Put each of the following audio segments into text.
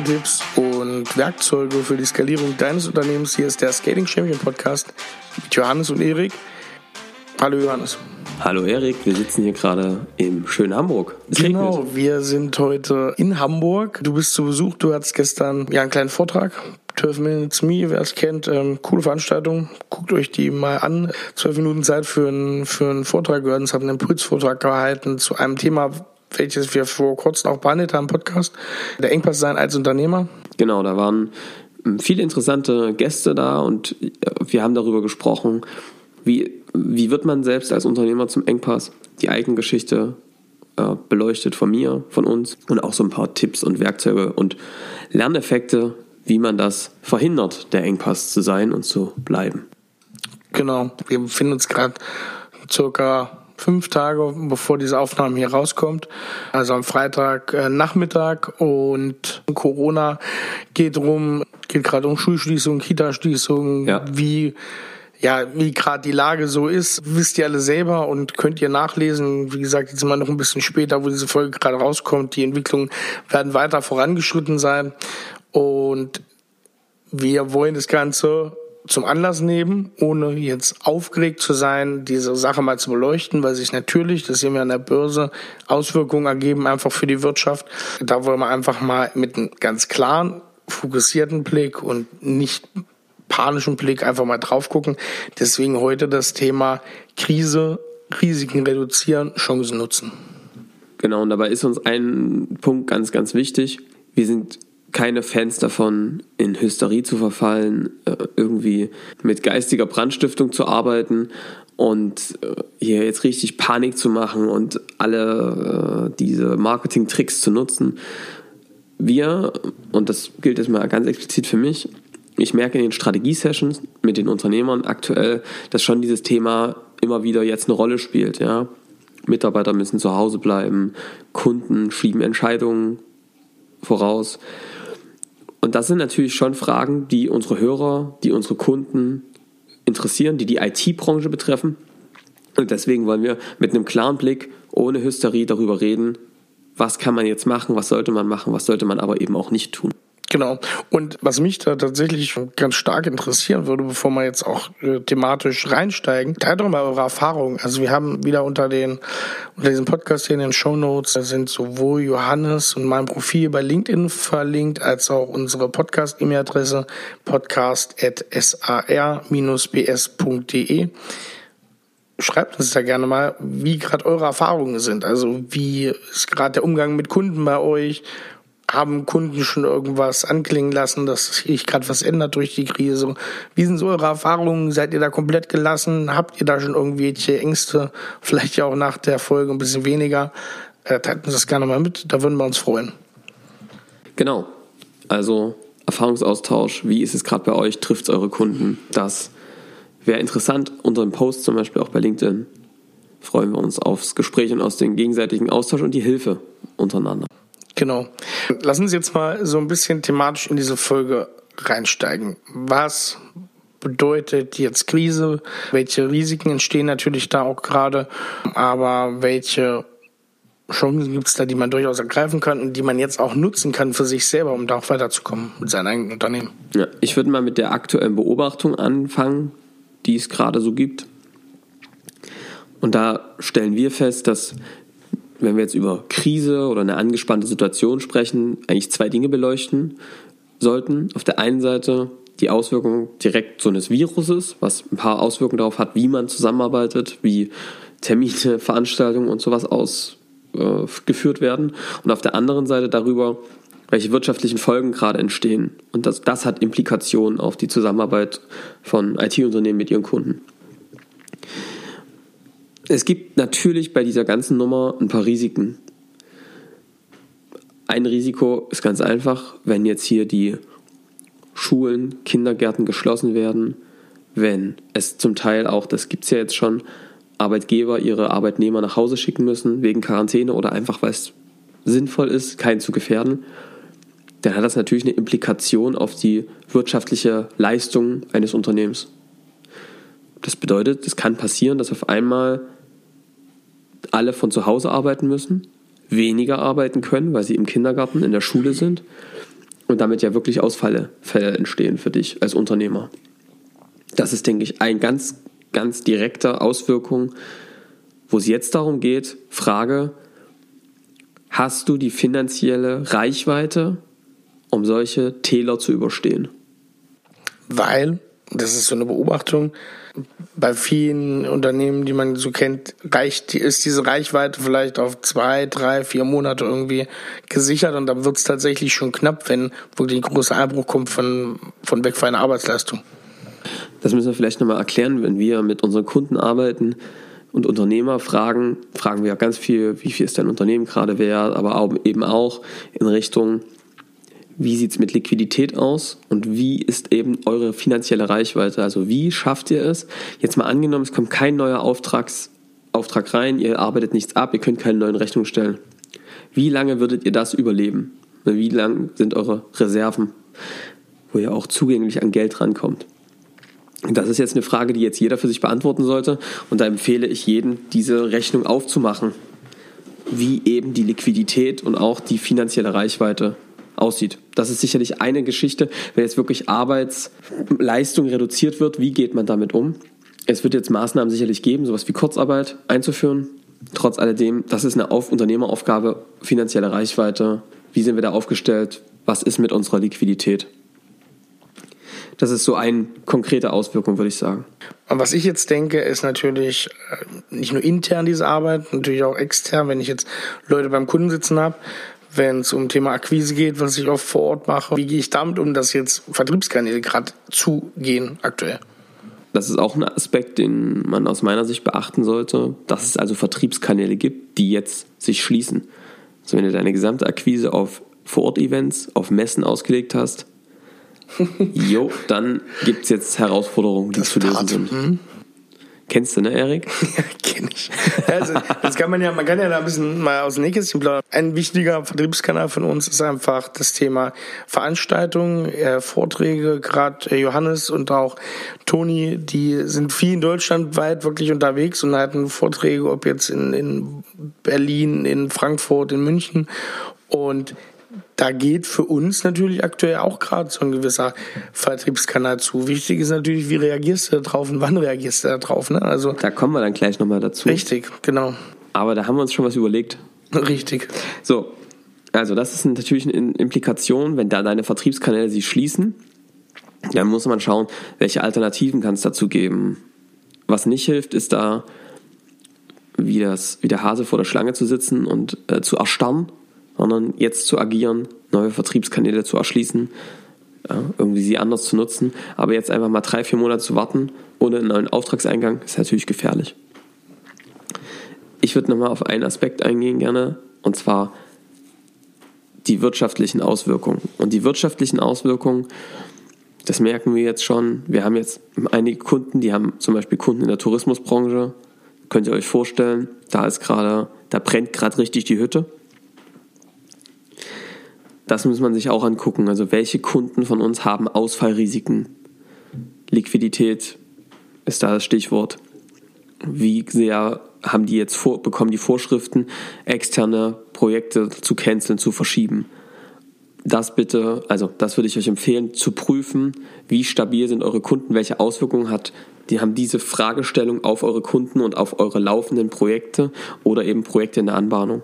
Tipps und Werkzeuge für die Skalierung deines Unternehmens. Hier ist der Skating Champion Podcast mit Johannes und Erik. Hallo Johannes. Hallo Erik, wir sitzen hier gerade im schönen Hamburg. Es genau, regnet. wir sind heute in Hamburg. Du bist zu Besuch, du hattest gestern ja einen kleinen Vortrag 12 Minutes Me, wer es kennt, ähm, coole Veranstaltung. Guckt euch die mal an. 12 Minuten Zeit für, einen für einen Vortrag gehört. Ich habe einen Impulsvortrag gehalten zu einem Thema, welches wir vor kurzem auch behandelt haben im Podcast. Der Engpass sein als Unternehmer. Genau, da waren ähm, viele interessante Gäste da und äh, wir haben darüber gesprochen, wie, wie wird man selbst als Unternehmer zum Engpass? Die Eigengeschichte äh, beleuchtet von mir, von uns und auch so ein paar Tipps und Werkzeuge und Lerneffekte, wie man das verhindert, der Engpass zu sein und zu bleiben. Genau, wir befinden uns gerade circa fünf Tage, bevor diese Aufnahme hier rauskommt. Also am Freitag äh, Nachmittag und Corona geht rum, geht gerade um Schulschließung, Kitaschließung, ja. wie ja, wie gerade die Lage so ist, wisst ihr alle selber und könnt ihr nachlesen. Wie gesagt, jetzt sind wir noch ein bisschen später, wo diese Folge gerade rauskommt. Die Entwicklungen werden weiter vorangeschritten sein. Und wir wollen das Ganze zum Anlass nehmen, ohne jetzt aufgeregt zu sein, diese Sache mal zu beleuchten, weil sich natürlich, das sehen wir an der Börse, Auswirkungen ergeben einfach für die Wirtschaft. Da wollen wir einfach mal mit einem ganz klaren, fokussierten Blick und nicht panischen Blick einfach mal drauf gucken. Deswegen heute das Thema Krise, Risiken reduzieren, Chancen nutzen. Genau, und dabei ist uns ein Punkt ganz, ganz wichtig. Wir sind keine Fans davon, in Hysterie zu verfallen, äh, irgendwie mit geistiger Brandstiftung zu arbeiten und äh, hier jetzt richtig Panik zu machen und alle äh, diese Marketing-Tricks zu nutzen. Wir, und das gilt jetzt mal ganz explizit für mich, ich merke in den Strategie-Sessions mit den Unternehmern aktuell, dass schon dieses Thema immer wieder jetzt eine Rolle spielt. Ja? Mitarbeiter müssen zu Hause bleiben, Kunden schieben Entscheidungen voraus. Und das sind natürlich schon Fragen, die unsere Hörer, die unsere Kunden interessieren, die die IT-Branche betreffen. Und deswegen wollen wir mit einem klaren Blick, ohne Hysterie darüber reden, was kann man jetzt machen, was sollte man machen, was sollte man aber eben auch nicht tun. Genau. Und was mich da tatsächlich ganz stark interessieren würde, bevor wir jetzt auch äh, thematisch reinsteigen, teilt doch mal eure Erfahrungen. Also wir haben wieder unter den unter diesem Podcast hier in den Show Notes sind sowohl Johannes und mein Profil bei LinkedIn verlinkt, als auch unsere Podcast-E-Mail-Adresse podcast.sar-bs.de schreibt uns da gerne mal, wie gerade eure Erfahrungen sind. Also wie ist gerade der Umgang mit Kunden bei euch? Haben Kunden schon irgendwas anklingen lassen, dass sich gerade was ändert durch die Krise? Wie sind so eure Erfahrungen? Seid ihr da komplett gelassen? Habt ihr da schon irgendwelche Ängste? Vielleicht ja auch nach der Folge ein bisschen weniger. Äh, teilt uns das gerne mal mit, da würden wir uns freuen. Genau. Also Erfahrungsaustausch, wie ist es gerade bei euch? Trifft es eure Kunden? Das wäre interessant. Unter dem Post zum Beispiel auch bei LinkedIn freuen wir uns aufs Gespräch und aus den gegenseitigen Austausch und die Hilfe untereinander. Genau. Lass uns jetzt mal so ein bisschen thematisch in diese Folge reinsteigen. Was bedeutet jetzt Krise? Welche Risiken entstehen natürlich da auch gerade? Aber welche Chancen gibt es da, die man durchaus ergreifen kann und die man jetzt auch nutzen kann für sich selber, um da auch weiterzukommen mit seinem eigenen Unternehmen? Ja, ich würde mal mit der aktuellen Beobachtung anfangen, die es gerade so gibt. Und da stellen wir fest, dass wenn wir jetzt über Krise oder eine angespannte Situation sprechen, eigentlich zwei Dinge beleuchten sollten. Auf der einen Seite die Auswirkungen direkt so eines Viruses, was ein paar Auswirkungen darauf hat, wie man zusammenarbeitet, wie Termine, Veranstaltungen und sowas ausgeführt äh, werden. Und auf der anderen Seite darüber, welche wirtschaftlichen Folgen gerade entstehen. Und das, das hat Implikationen auf die Zusammenarbeit von IT-Unternehmen mit ihren Kunden. Es gibt natürlich bei dieser ganzen Nummer ein paar Risiken. Ein Risiko ist ganz einfach, wenn jetzt hier die Schulen, Kindergärten geschlossen werden, wenn es zum Teil auch, das gibt es ja jetzt schon, Arbeitgeber ihre Arbeitnehmer nach Hause schicken müssen wegen Quarantäne oder einfach weil es sinnvoll ist, keinen zu gefährden, dann hat das natürlich eine Implikation auf die wirtschaftliche Leistung eines Unternehmens. Das bedeutet, es kann passieren, dass auf einmal alle von zu Hause arbeiten müssen, weniger arbeiten können, weil sie im Kindergarten, in der Schule sind und damit ja wirklich Ausfälle Fälle entstehen für dich als Unternehmer. Das ist, denke ich, ein ganz, ganz direkter Auswirkung, wo es jetzt darum geht, Frage, hast du die finanzielle Reichweite, um solche Täler zu überstehen? Weil, das ist so eine Beobachtung, bei vielen Unternehmen, die man so kennt, reicht, ist diese Reichweite vielleicht auf zwei, drei, vier Monate irgendwie gesichert und dann wird es tatsächlich schon knapp, wenn wirklich ein großer Einbruch kommt von, von wegfallender Arbeitsleistung. Das müssen wir vielleicht nochmal erklären, wenn wir mit unseren Kunden arbeiten und Unternehmer fragen, fragen wir ganz viel, wie viel ist dein Unternehmen gerade wert, aber eben auch in Richtung, wie sieht es mit Liquidität aus und wie ist eben eure finanzielle Reichweite? Also wie schafft ihr es? Jetzt mal angenommen, es kommt kein neuer Auftrags, Auftrag rein, ihr arbeitet nichts ab, ihr könnt keine neuen Rechnungen stellen. Wie lange würdet ihr das überleben? Wie lang sind eure Reserven, wo ihr auch zugänglich an Geld rankommt? Das ist jetzt eine Frage, die jetzt jeder für sich beantworten sollte. Und da empfehle ich jedem, diese Rechnung aufzumachen, wie eben die Liquidität und auch die finanzielle Reichweite aussieht. Das ist sicherlich eine Geschichte, wenn jetzt wirklich Arbeitsleistung reduziert wird, wie geht man damit um? Es wird jetzt Maßnahmen sicherlich geben, sowas wie Kurzarbeit einzuführen. Trotz alledem, das ist eine Auf Unternehmeraufgabe, finanzielle Reichweite. Wie sind wir da aufgestellt? Was ist mit unserer Liquidität? Das ist so eine konkrete Auswirkung, würde ich sagen. Und was ich jetzt denke, ist natürlich äh, nicht nur intern diese Arbeit, natürlich auch extern, wenn ich jetzt Leute beim Kunden sitzen habe, wenn es um Thema Akquise geht, was ich oft vor Ort mache. Wie gehe ich damit um, dass jetzt Vertriebskanäle gerade zugehen aktuell? Das ist auch ein Aspekt, den man aus meiner Sicht beachten sollte, dass es also Vertriebskanäle gibt, die jetzt sich schließen. Also wenn du deine gesamte Akquise auf Vorort-Events, auf Messen ausgelegt hast, jo, dann gibt es jetzt Herausforderungen, die das zu lösen sind. Mhm. Kennst du, ne, Erik? ja, kenn ich. Also, das kann man ja, man kann ja da ein bisschen mal aus dem Nähkästchen plaudern. Ein wichtiger Vertriebskanal von uns ist einfach das Thema Veranstaltungen, äh, Vorträge. Gerade äh, Johannes und auch Toni, die sind viel in Deutschland weit wirklich unterwegs und halten Vorträge, ob jetzt in, in Berlin, in Frankfurt, in München. Und da geht für uns natürlich aktuell auch gerade so ein gewisser Vertriebskanal zu. Wichtig ist natürlich, wie reagierst du da drauf und wann reagierst du da drauf. Ne? Also, da kommen wir dann gleich nochmal dazu. Richtig, genau. Aber da haben wir uns schon was überlegt. Richtig. So, also das ist natürlich eine Implikation, wenn da deine Vertriebskanäle sich schließen, dann muss man schauen, welche Alternativen kann es dazu geben. Was nicht hilft, ist da wie, das, wie der Hase vor der Schlange zu sitzen und äh, zu erstarren sondern jetzt zu agieren, neue Vertriebskanäle zu erschließen, irgendwie sie anders zu nutzen. Aber jetzt einfach mal drei, vier Monate zu warten ohne einen neuen Auftragseingang ist natürlich gefährlich. Ich würde nochmal auf einen Aspekt eingehen gerne, und zwar die wirtschaftlichen Auswirkungen. Und die wirtschaftlichen Auswirkungen, das merken wir jetzt schon. Wir haben jetzt einige Kunden, die haben zum Beispiel Kunden in der Tourismusbranche. Könnt ihr euch vorstellen, da ist gerade, da brennt gerade richtig die Hütte das muss man sich auch angucken. Also welche Kunden von uns haben Ausfallrisiken? Liquidität ist da das Stichwort. Wie sehr haben die jetzt vor, bekommen die Vorschriften, externe Projekte zu canceln, zu verschieben? Das bitte, also das würde ich euch empfehlen, zu prüfen, wie stabil sind eure Kunden, welche Auswirkungen hat, die haben diese Fragestellung auf eure Kunden und auf eure laufenden Projekte oder eben Projekte in der Anbahnung.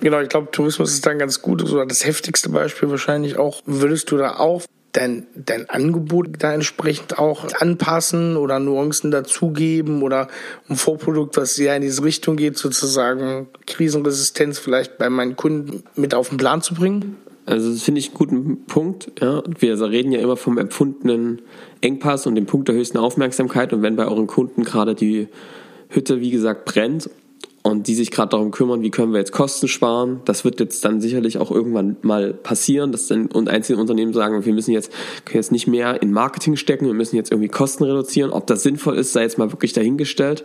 Genau, ich glaube, Tourismus ist dann ganz gut, so das heftigste Beispiel wahrscheinlich auch. Würdest du da auch dein, dein Angebot da entsprechend auch anpassen oder Nuancen dazugeben oder ein Vorprodukt, was sehr in diese Richtung geht, sozusagen Krisenresistenz vielleicht bei meinen Kunden mit auf den Plan zu bringen? Also das finde ich einen guten Punkt. Ja. Wir reden ja immer vom empfundenen Engpass und dem Punkt der höchsten Aufmerksamkeit. Und wenn bei euren Kunden gerade die Hütte, wie gesagt, brennt und die sich gerade darum kümmern, wie können wir jetzt Kosten sparen. Das wird jetzt dann sicherlich auch irgendwann mal passieren, dass dann und einzelne Unternehmen sagen, wir müssen jetzt können jetzt nicht mehr in Marketing stecken, wir müssen jetzt irgendwie Kosten reduzieren. Ob das sinnvoll ist, sei jetzt mal wirklich dahingestellt.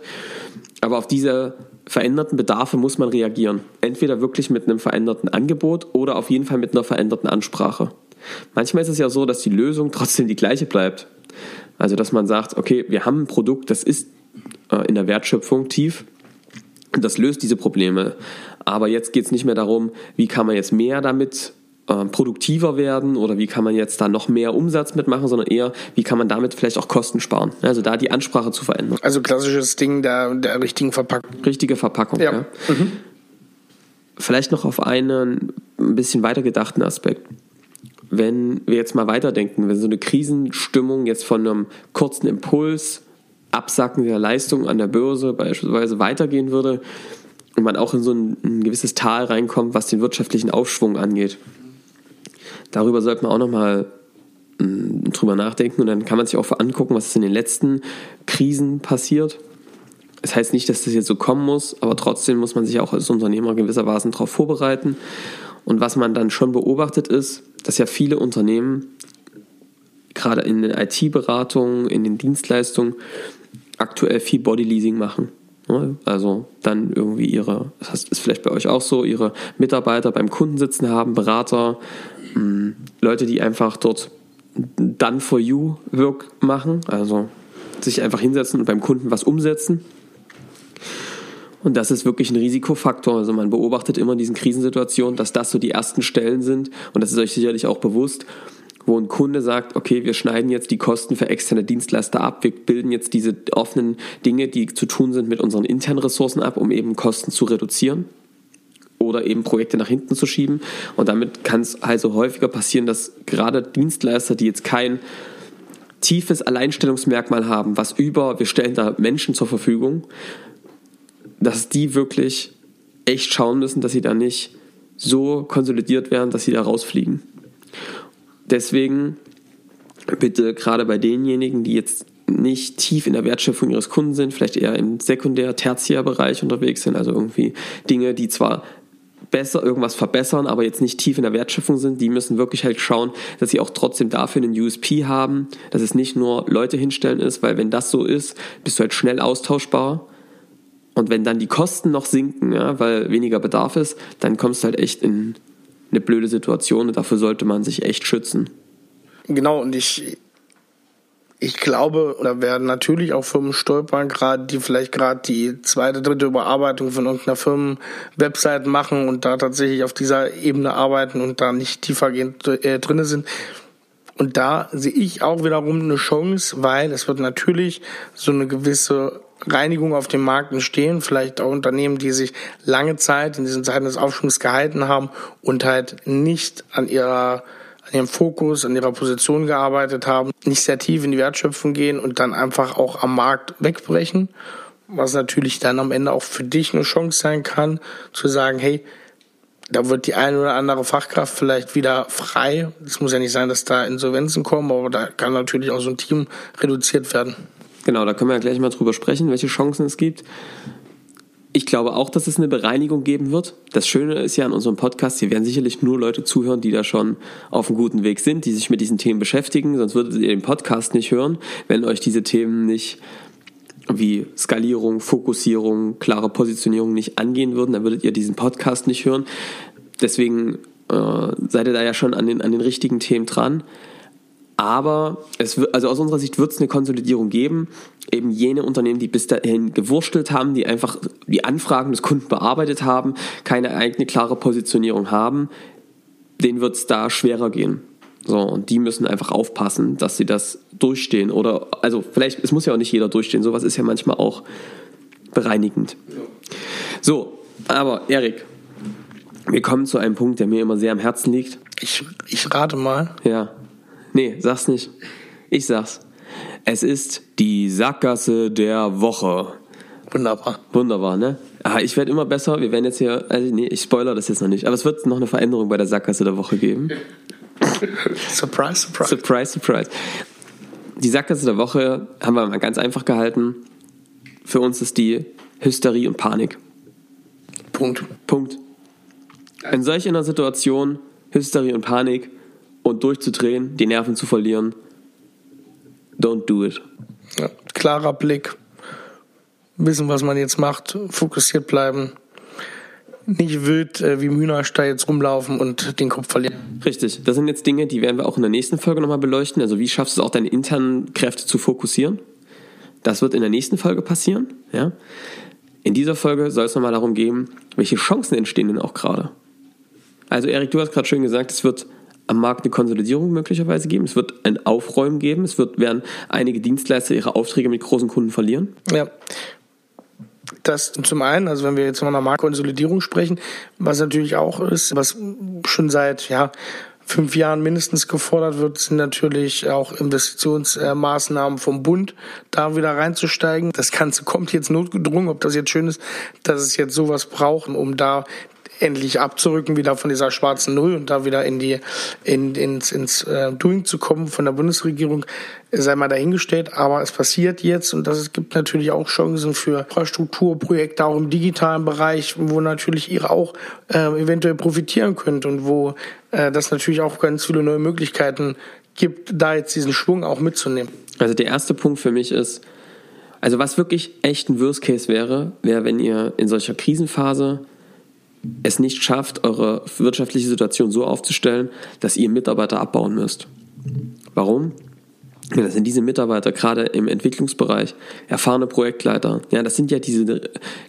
Aber auf diese veränderten Bedarfe muss man reagieren. Entweder wirklich mit einem veränderten Angebot oder auf jeden Fall mit einer veränderten Ansprache. Manchmal ist es ja so, dass die Lösung trotzdem die gleiche bleibt. Also, dass man sagt, okay, wir haben ein Produkt, das ist äh, in der Wertschöpfung tief, das löst diese Probleme. Aber jetzt geht es nicht mehr darum, wie kann man jetzt mehr damit äh, produktiver werden oder wie kann man jetzt da noch mehr Umsatz mitmachen, sondern eher, wie kann man damit vielleicht auch Kosten sparen. Also da die Ansprache zu verändern. Also klassisches Ding der, der richtigen Verpackung. Richtige Verpackung, ja. ja. Mhm. Vielleicht noch auf einen ein bisschen weiter gedachten Aspekt. Wenn wir jetzt mal weiterdenken, wenn so eine Krisenstimmung jetzt von einem kurzen Impuls, Absacken der Leistung an der Börse beispielsweise weitergehen würde und man auch in so ein, ein gewisses Tal reinkommt, was den wirtschaftlichen Aufschwung angeht darüber sollte man auch nochmal mm, drüber nachdenken und dann kann man sich auch angucken, was ist in den letzten Krisen passiert. Das heißt nicht, dass das jetzt so kommen muss, aber trotzdem muss man sich auch als Unternehmer gewissermaßen darauf vorbereiten. Und was man dann schon beobachtet ist, dass ja viele Unternehmen, gerade in den IT-Beratungen, in den Dienstleistungen, aktuell viel Bodyleasing machen. Also dann irgendwie ihre, das ist vielleicht bei euch auch so, ihre Mitarbeiter beim Kunden sitzen haben, Berater, hm, Leute, die einfach dort Done for You Work machen, also sich einfach hinsetzen und beim Kunden was umsetzen. Und das ist wirklich ein Risikofaktor. Also man beobachtet immer in diesen Krisensituationen, dass das so die ersten Stellen sind. Und das ist euch sicherlich auch bewusst, wo ein Kunde sagt, okay, wir schneiden jetzt die Kosten für externe Dienstleister ab, wir bilden jetzt diese offenen Dinge, die zu tun sind, mit unseren internen Ressourcen ab, um eben Kosten zu reduzieren oder eben Projekte nach hinten zu schieben. Und damit kann es also häufiger passieren, dass gerade Dienstleister, die jetzt kein tiefes Alleinstellungsmerkmal haben, was über, wir stellen da Menschen zur Verfügung, dass die wirklich echt schauen müssen, dass sie da nicht so konsolidiert werden, dass sie da rausfliegen. Deswegen bitte gerade bei denjenigen, die jetzt nicht tief in der Wertschöpfung ihres Kunden sind, vielleicht eher im Sekundär-, Tertiärbereich unterwegs sind, also irgendwie Dinge, die zwar besser irgendwas verbessern, aber jetzt nicht tief in der Wertschöpfung sind, die müssen wirklich halt schauen, dass sie auch trotzdem dafür einen USP haben, dass es nicht nur Leute hinstellen ist, weil wenn das so ist, bist du halt schnell austauschbar. Und wenn dann die Kosten noch sinken, ja, weil weniger Bedarf ist, dann kommst du halt echt in eine blöde Situation und dafür sollte man sich echt schützen. Genau, und ich, ich glaube, da werden natürlich auch Firmen stolpern, gerade die vielleicht gerade die zweite, dritte Überarbeitung von irgendeiner Firmen-Website machen und da tatsächlich auf dieser Ebene arbeiten und da nicht tiefergehend äh, drinne sind. Und da sehe ich auch wiederum eine Chance, weil es wird natürlich so eine gewisse Reinigung auf dem Markt entstehen, vielleicht auch Unternehmen, die sich lange Zeit in diesen Zeiten des Aufschwungs gehalten haben und halt nicht an ihrer an ihrem Fokus, an ihrer Position gearbeitet haben, nicht sehr tief in die Wertschöpfung gehen und dann einfach auch am Markt wegbrechen, was natürlich dann am Ende auch für dich eine Chance sein kann, zu sagen, hey, da wird die eine oder andere Fachkraft vielleicht wieder frei. Es muss ja nicht sein, dass da Insolvenzen kommen, aber da kann natürlich auch so ein Team reduziert werden. Genau, da können wir ja gleich mal drüber sprechen, welche Chancen es gibt. Ich glaube auch, dass es eine Bereinigung geben wird. Das Schöne ist ja an unserem Podcast, hier werden sicherlich nur Leute zuhören, die da schon auf einem guten Weg sind, die sich mit diesen Themen beschäftigen. Sonst würdet ihr den Podcast nicht hören, wenn euch diese Themen nicht wie Skalierung, Fokussierung, klare Positionierung nicht angehen würden, dann würdet ihr diesen Podcast nicht hören. Deswegen äh, seid ihr da ja schon an den, an den richtigen Themen dran. Aber es wird, also aus unserer Sicht wird es eine Konsolidierung geben. Eben jene Unternehmen, die bis dahin gewurstelt haben, die einfach die Anfragen des Kunden bearbeitet haben, keine eigene klare Positionierung haben, denen wird es da schwerer gehen. So, und die müssen einfach aufpassen, dass sie das durchstehen. Oder, also vielleicht, es muss ja auch nicht jeder durchstehen, sowas ist ja manchmal auch bereinigend. So, aber Erik, wir kommen zu einem Punkt, der mir immer sehr am Herzen liegt. Ich, ich rate mal. Ja. Nee, sag's nicht. Ich sag's. Es ist die Sackgasse der Woche. Wunderbar. Wunderbar, ne? Ah, ich werde immer besser. Wir werden jetzt hier, also nee, ich spoiler das jetzt noch nicht, aber es wird noch eine Veränderung bei der Sackgasse der Woche geben. surprise, surprise. Surprise, surprise. Die Sackgasse der Woche haben wir mal ganz einfach gehalten. Für uns ist die Hysterie und Panik. Punkt. Punkt. In solch einer Situation, Hysterie und Panik, und durchzudrehen, die Nerven zu verlieren. Don't do it. Ja, klarer Blick, wissen, was man jetzt macht, fokussiert bleiben, nicht wild äh, wie Hühnerstall jetzt rumlaufen und den Kopf verlieren. Richtig, das sind jetzt Dinge, die werden wir auch in der nächsten Folge nochmal beleuchten. Also wie schaffst du es auch, deine internen Kräfte zu fokussieren? Das wird in der nächsten Folge passieren. Ja? In dieser Folge soll es nochmal darum gehen, welche Chancen entstehen denn auch gerade. Also Erik, du hast gerade schön gesagt, es wird am Markt eine Konsolidierung möglicherweise geben. Es wird ein Aufräumen geben. Es wird, werden einige Dienstleister ihre Aufträge mit großen Kunden verlieren. Ja. Das zum einen, also wenn wir jetzt von einer Marktkonsolidierung sprechen, was natürlich auch ist, was schon seit ja, fünf Jahren mindestens gefordert wird, sind natürlich auch Investitionsmaßnahmen vom Bund, da wieder reinzusteigen. Das Ganze kommt jetzt notgedrungen, ob das jetzt schön ist, dass es jetzt sowas brauchen, um da endlich abzurücken, wieder von dieser schwarzen Null und da wieder in die in, ins, ins äh, Doing zu kommen von der Bundesregierung, sei mal dahingestellt. Aber es passiert jetzt und das gibt natürlich auch Chancen für Infrastrukturprojekte auch im digitalen Bereich, wo natürlich ihr auch äh, eventuell profitieren könnt und wo äh, das natürlich auch ganz viele neue Möglichkeiten gibt, da jetzt diesen Schwung auch mitzunehmen. Also der erste Punkt für mich ist, also was wirklich echt ein Worst Case wäre, wäre, wenn ihr in solcher Krisenphase es nicht schafft, eure wirtschaftliche Situation so aufzustellen, dass ihr Mitarbeiter abbauen müsst. Warum? Ja, das sind diese Mitarbeiter gerade im Entwicklungsbereich, erfahrene Projektleiter. Ja, das sind ja diese,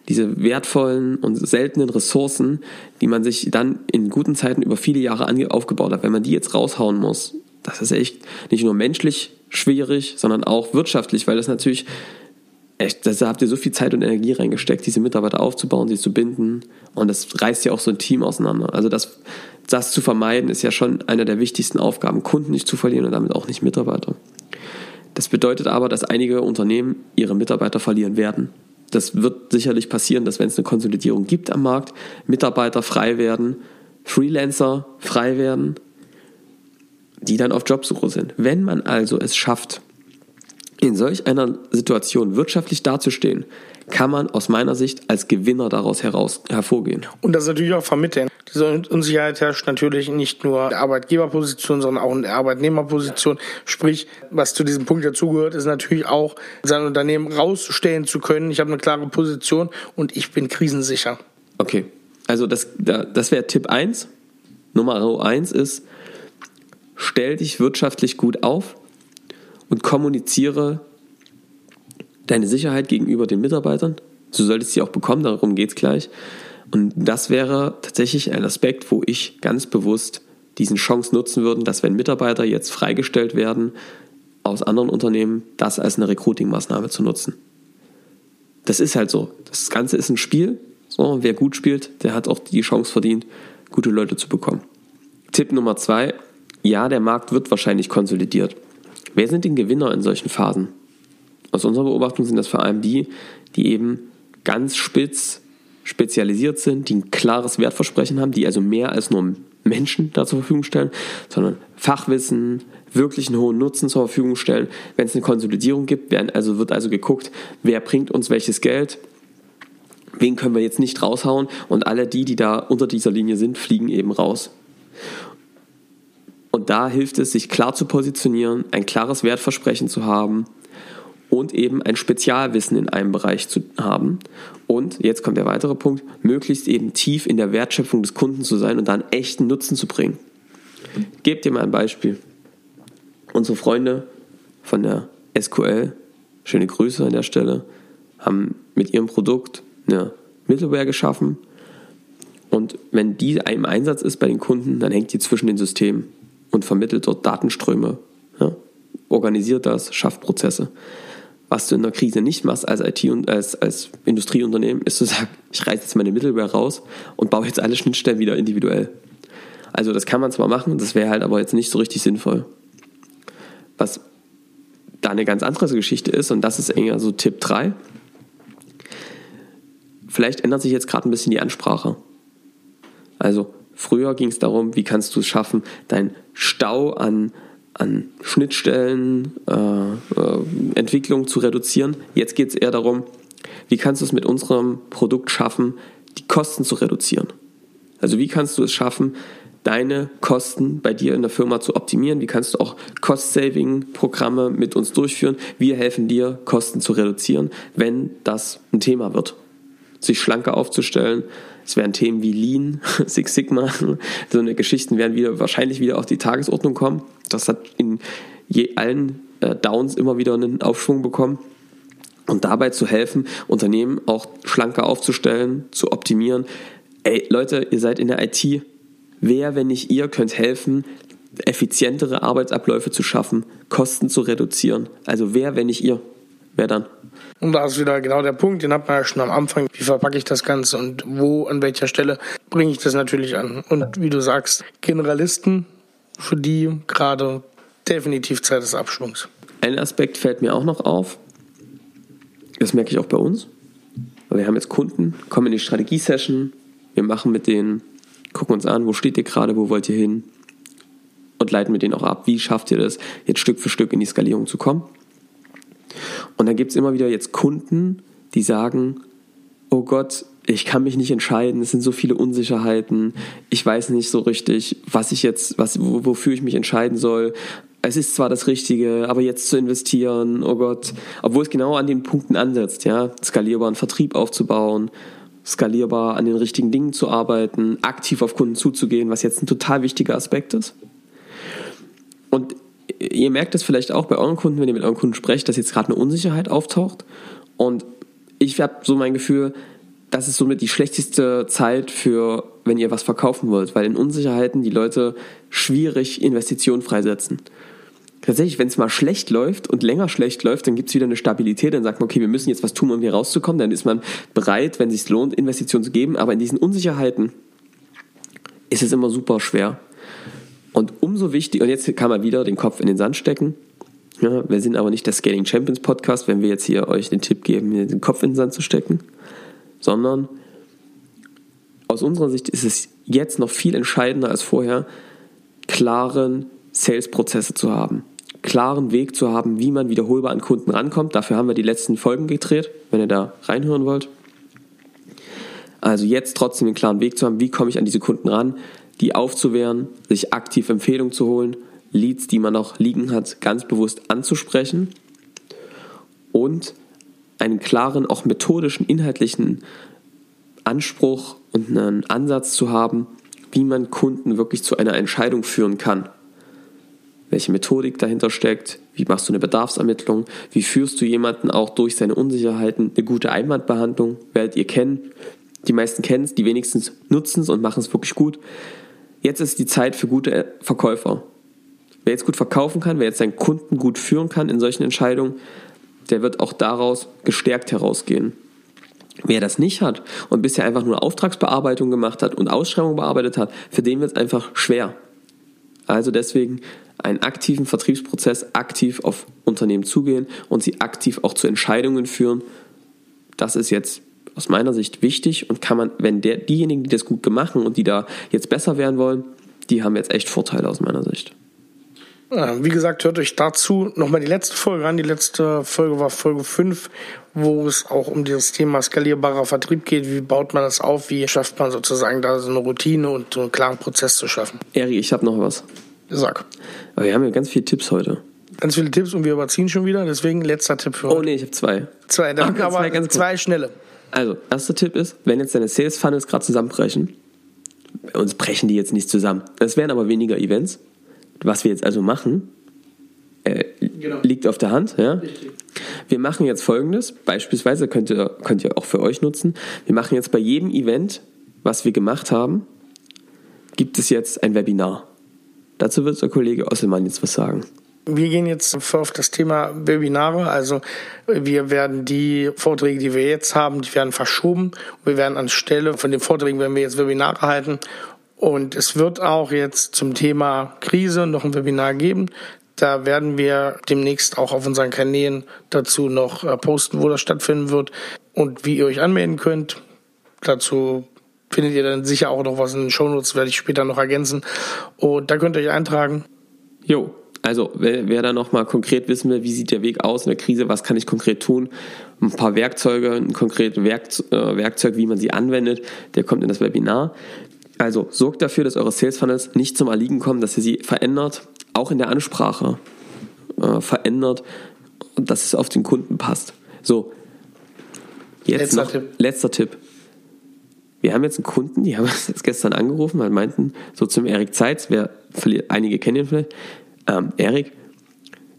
diese wertvollen und seltenen Ressourcen, die man sich dann in guten Zeiten über viele Jahre aufgebaut hat. Wenn man die jetzt raushauen muss, das ist echt nicht nur menschlich schwierig, sondern auch wirtschaftlich, weil das natürlich echt, da habt ihr so viel Zeit und Energie reingesteckt, diese Mitarbeiter aufzubauen, sie zu binden. Und das reißt ja auch so ein Team auseinander. Also das, das zu vermeiden, ist ja schon eine der wichtigsten Aufgaben, Kunden nicht zu verlieren und damit auch nicht Mitarbeiter. Das bedeutet aber, dass einige Unternehmen ihre Mitarbeiter verlieren werden. Das wird sicherlich passieren, dass wenn es eine Konsolidierung gibt am Markt, Mitarbeiter frei werden, Freelancer frei werden, die dann auf Jobsuche sind. Wenn man also es schafft, in solch einer Situation wirtschaftlich dazustehen, kann man aus meiner Sicht als Gewinner daraus heraus hervorgehen. Und das natürlich auch vermitteln. Diese Unsicherheit herrscht natürlich nicht nur in der Arbeitgeberposition, sondern auch in der Arbeitnehmerposition. Sprich, was zu diesem Punkt dazugehört, ist natürlich auch, sein Unternehmen rausstellen zu können. Ich habe eine klare Position und ich bin krisensicher. Okay, also das, das wäre Tipp 1. Nummer 1 ist, stell dich wirtschaftlich gut auf, und kommuniziere deine Sicherheit gegenüber den Mitarbeitern. Du solltest sie auch bekommen, darum geht es gleich. Und das wäre tatsächlich ein Aspekt, wo ich ganz bewusst diesen Chance nutzen würde, dass wenn Mitarbeiter jetzt freigestellt werden aus anderen Unternehmen, das als eine Recruiting-Maßnahme zu nutzen. Das ist halt so. Das Ganze ist ein Spiel. So, wer gut spielt, der hat auch die Chance verdient, gute Leute zu bekommen. Tipp Nummer zwei. Ja, der Markt wird wahrscheinlich konsolidiert. Wer sind denn Gewinner in solchen Phasen? Aus unserer Beobachtung sind das vor allem die, die eben ganz spitz spezialisiert sind, die ein klares Wertversprechen haben, die also mehr als nur Menschen da zur Verfügung stellen, sondern Fachwissen, wirklich einen hohen Nutzen zur Verfügung stellen. Wenn es eine Konsolidierung gibt, werden also, wird also geguckt, wer bringt uns welches Geld, wen können wir jetzt nicht raushauen und alle die, die da unter dieser Linie sind, fliegen eben raus. Und da hilft es, sich klar zu positionieren, ein klares Wertversprechen zu haben und eben ein Spezialwissen in einem Bereich zu haben. Und jetzt kommt der weitere Punkt, möglichst eben tief in der Wertschöpfung des Kunden zu sein und dann echten Nutzen zu bringen. Gebt dir mal ein Beispiel. Unsere Freunde von der SQL, schöne Grüße an der Stelle, haben mit ihrem Produkt eine Middleware geschaffen. Und wenn die im Einsatz ist bei den Kunden, dann hängt die zwischen den Systemen und vermittelt dort Datenströme. Ja? Organisiert das, schafft Prozesse. Was du in der Krise nicht machst als IT und als, als Industrieunternehmen, ist zu sagen, ich reiße jetzt meine Middleware raus und baue jetzt alle Schnittstellen wieder individuell. Also das kann man zwar machen, das wäre halt aber jetzt nicht so richtig sinnvoll. Was da eine ganz andere Geschichte ist, und das ist eher so Tipp 3, vielleicht ändert sich jetzt gerade ein bisschen die Ansprache. Also Früher ging es darum, wie kannst du es schaffen, dein Stau an, an Schnittstellen, äh, äh, Entwicklung zu reduzieren. Jetzt geht es eher darum, wie kannst du es mit unserem Produkt schaffen, die Kosten zu reduzieren. Also wie kannst du es schaffen, deine Kosten bei dir in der Firma zu optimieren? Wie kannst du auch Cost-Saving-Programme mit uns durchführen? Wir helfen dir, Kosten zu reduzieren, wenn das ein Thema wird. Sich schlanker aufzustellen, es werden Themen wie Lean, Six Sigma, so eine Geschichten werden wieder wahrscheinlich wieder auf die Tagesordnung kommen. Das hat in je, allen äh, Downs immer wieder einen Aufschwung bekommen. Und dabei zu helfen, Unternehmen auch schlanker aufzustellen, zu optimieren. Ey, Leute, ihr seid in der IT wer, wenn nicht ihr, könnt helfen, effizientere Arbeitsabläufe zu schaffen, Kosten zu reduzieren. Also wer, wenn nicht ihr? Wer dann? Und da ist wieder genau der Punkt, den hat man ja schon am Anfang. Wie verpacke ich das Ganze und wo, an welcher Stelle bringe ich das natürlich an? Und wie du sagst, Generalisten, für die gerade definitiv Zeit des Abschwungs. Ein Aspekt fällt mir auch noch auf. Das merke ich auch bei uns. Wir haben jetzt Kunden, kommen in die Strategie-Session, wir machen mit denen, gucken uns an, wo steht ihr gerade, wo wollt ihr hin und leiten mit denen auch ab, wie schafft ihr das, jetzt Stück für Stück in die Skalierung zu kommen. Und dann gibt es immer wieder jetzt Kunden, die sagen, oh Gott, ich kann mich nicht entscheiden, es sind so viele Unsicherheiten, ich weiß nicht so richtig, was ich jetzt, was, wofür ich mich entscheiden soll. Es ist zwar das Richtige, aber jetzt zu investieren, oh Gott, obwohl es genau an den Punkten ansetzt, ja, skalierbaren Vertrieb aufzubauen, skalierbar an den richtigen Dingen zu arbeiten, aktiv auf Kunden zuzugehen, was jetzt ein total wichtiger Aspekt ist. Ihr merkt es vielleicht auch bei euren Kunden, wenn ihr mit euren Kunden sprecht, dass jetzt gerade eine Unsicherheit auftaucht. Und ich habe so mein Gefühl, das ist somit die schlechteste Zeit für, wenn ihr was verkaufen wollt, weil in Unsicherheiten die Leute schwierig Investitionen freisetzen. Tatsächlich, wenn es mal schlecht läuft und länger schlecht läuft, dann gibt es wieder eine Stabilität, dann sagt man, okay, wir müssen jetzt was tun, um hier rauszukommen, dann ist man bereit, wenn es sich lohnt, Investitionen zu geben, aber in diesen Unsicherheiten ist es immer super schwer. Und umso wichtiger, und jetzt kann man wieder den Kopf in den Sand stecken. Ja, wir sind aber nicht der Scaling Champions Podcast, wenn wir jetzt hier euch den Tipp geben, den Kopf in den Sand zu stecken, sondern aus unserer Sicht ist es jetzt noch viel entscheidender als vorher, klaren Sales-Prozesse zu haben. Klaren Weg zu haben, wie man wiederholbar an Kunden rankommt. Dafür haben wir die letzten Folgen gedreht, wenn ihr da reinhören wollt. Also jetzt trotzdem einen klaren Weg zu haben, wie komme ich an diese Kunden ran, die aufzuwehren, sich aktiv Empfehlungen zu holen, Leads, die man noch liegen hat, ganz bewusst anzusprechen und einen klaren, auch methodischen, inhaltlichen Anspruch und einen Ansatz zu haben, wie man Kunden wirklich zu einer Entscheidung führen kann. Welche Methodik dahinter steckt, wie machst du eine Bedarfsermittlung, wie führst du jemanden auch durch seine Unsicherheiten, eine gute Einwandbehandlung, werdet ihr kennen. Die meisten kennen es, die wenigstens nutzen es und machen es wirklich gut. Jetzt ist die Zeit für gute Verkäufer. Wer jetzt gut verkaufen kann, wer jetzt seinen Kunden gut führen kann in solchen Entscheidungen, der wird auch daraus gestärkt herausgehen. Wer das nicht hat und bisher einfach nur Auftragsbearbeitung gemacht hat und Ausschreibung bearbeitet hat, für den wird es einfach schwer. Also deswegen einen aktiven Vertriebsprozess aktiv auf Unternehmen zugehen und sie aktiv auch zu Entscheidungen führen. Das ist jetzt aus meiner Sicht wichtig und kann man, wenn der, diejenigen, die das gut machen und die da jetzt besser werden wollen, die haben jetzt echt Vorteile aus meiner Sicht. Wie gesagt, hört euch dazu nochmal die letzte Folge an. Die letzte Folge war Folge 5, wo es auch um dieses Thema skalierbarer Vertrieb geht. Wie baut man das auf? Wie schafft man sozusagen da so eine Routine und so einen klaren Prozess zu schaffen? Eri, ich habe noch was. Sag. Aber wir haben ja ganz viele Tipps heute. Ganz viele Tipps und wir überziehen schon wieder. Deswegen letzter Tipp für heute. Oh nee, ich habe zwei. Zwei, dann okay, aber zwei, ganz zwei schnelle. Also, erster Tipp ist, wenn jetzt deine Sales Funnels gerade zusammenbrechen, bei uns brechen die jetzt nicht zusammen. Es wären aber weniger Events. Was wir jetzt also machen, äh, genau. liegt auf der Hand. Ja? Wir machen jetzt folgendes, beispielsweise könnt ihr, könnt ihr auch für euch nutzen. Wir machen jetzt bei jedem Event, was wir gemacht haben, gibt es jetzt ein Webinar. Dazu wird der Kollege Osselmann jetzt was sagen. Wir gehen jetzt auf das Thema Webinare. Also wir werden die Vorträge, die wir jetzt haben, die werden verschoben. Wir werden anstelle von den Vorträgen, werden wir jetzt Webinare halten. Und es wird auch jetzt zum Thema Krise noch ein Webinar geben. Da werden wir demnächst auch auf unseren Kanälen dazu noch äh, posten, wo das stattfinden wird und wie ihr euch anmelden könnt. Dazu findet ihr dann sicher auch noch was in den Shownotes, werde ich später noch ergänzen. Und da könnt ihr euch eintragen. Jo, also wer, wer da nochmal konkret wissen will, wie sieht der Weg aus in der Krise, was kann ich konkret tun, ein paar Werkzeuge, ein konkretes Werk, äh, Werkzeug, wie man sie anwendet, der kommt in das Webinar. Also sorgt dafür, dass eure Sales Funnels nicht zum Erliegen kommen, dass ihr sie verändert, auch in der Ansprache äh, verändert dass es auf den Kunden passt. So, jetzt letzter noch Tipp. letzter Tipp. Wir haben jetzt einen Kunden, die haben uns jetzt gestern angerufen, weil meinten, so zum Erik Zeitz, wer einige kennen ihn vielleicht, ähm, Erik,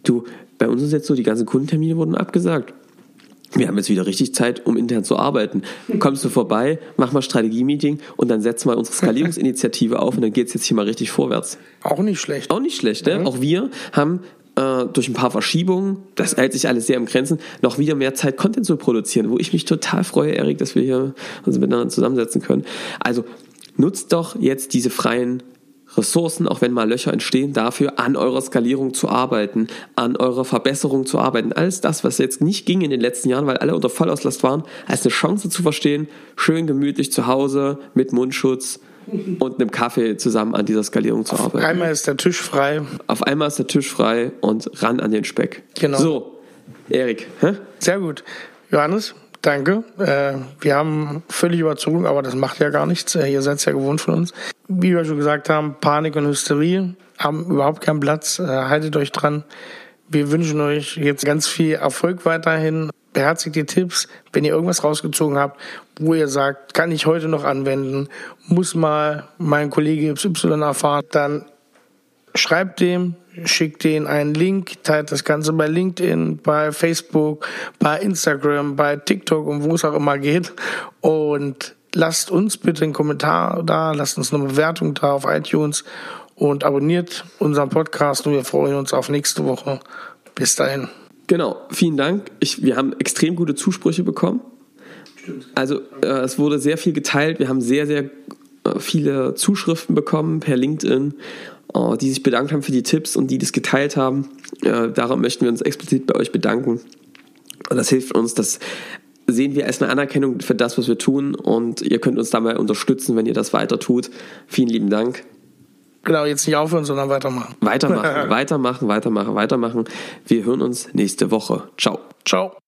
du, bei uns ist jetzt so, die ganzen Kundentermine wurden abgesagt. wir haben jetzt wieder richtig Zeit, um intern zu arbeiten. Kommst du vorbei, mach mal Strategie-Meeting und dann setzen wir unsere Skalierungsinitiative auf und dann geht's jetzt hier mal richtig vorwärts. Auch nicht schlecht. Auch nicht schlecht, ne? Auch wir haben äh, durch ein paar Verschiebungen, das hält sich alles sehr im Grenzen, noch wieder mehr Zeit, Content zu produzieren, wo ich mich total freue, Erik, dass wir hier uns miteinander zusammensetzen können. Also nutzt doch jetzt diese freien Ressourcen, auch wenn mal Löcher entstehen, dafür an eurer Skalierung zu arbeiten, an eurer Verbesserung zu arbeiten. Alles das, was jetzt nicht ging in den letzten Jahren, weil alle unter Vollauslast waren, als eine Chance zu verstehen, schön gemütlich zu Hause mit Mundschutz und einem Kaffee zusammen an dieser Skalierung zu arbeiten. Auf einmal ist der Tisch frei. Auf einmal ist der Tisch frei und ran an den Speck. Genau. So, Erik. Hä? Sehr gut. Johannes, danke. Äh, wir haben völlig überzogen, aber das macht ja gar nichts. Äh, ihr seid es ja gewohnt von uns. Wie wir schon gesagt haben, Panik und Hysterie haben überhaupt keinen Platz. Äh, haltet euch dran. Wir wünschen euch jetzt ganz viel Erfolg weiterhin. Beherzigt die Tipps. Wenn ihr irgendwas rausgezogen habt, wo ihr sagt, kann ich heute noch anwenden, muss mal mein Kollege XY erfahren, dann schreibt dem, schickt denen einen Link, teilt das Ganze bei LinkedIn, bei Facebook, bei Instagram, bei TikTok und wo es auch immer geht. Und lasst uns bitte einen Kommentar da, lasst uns eine Bewertung da auf iTunes und abonniert unseren Podcast und wir freuen uns auf nächste Woche. Bis dahin. Genau, vielen Dank. Ich, wir haben extrem gute Zusprüche bekommen. Also äh, es wurde sehr viel geteilt. Wir haben sehr, sehr äh, viele Zuschriften bekommen per LinkedIn, die sich bedankt haben für die Tipps und die das geteilt haben. Äh, darum möchten wir uns explizit bei euch bedanken. Und das hilft uns, das sehen wir als eine Anerkennung für das, was wir tun. Und ihr könnt uns dabei unterstützen, wenn ihr das weiter tut. Vielen lieben Dank. Genau, jetzt nicht aufhören, sondern weitermachen. Weitermachen, weitermachen, weitermachen, weitermachen. Wir hören uns nächste Woche. Ciao. Ciao.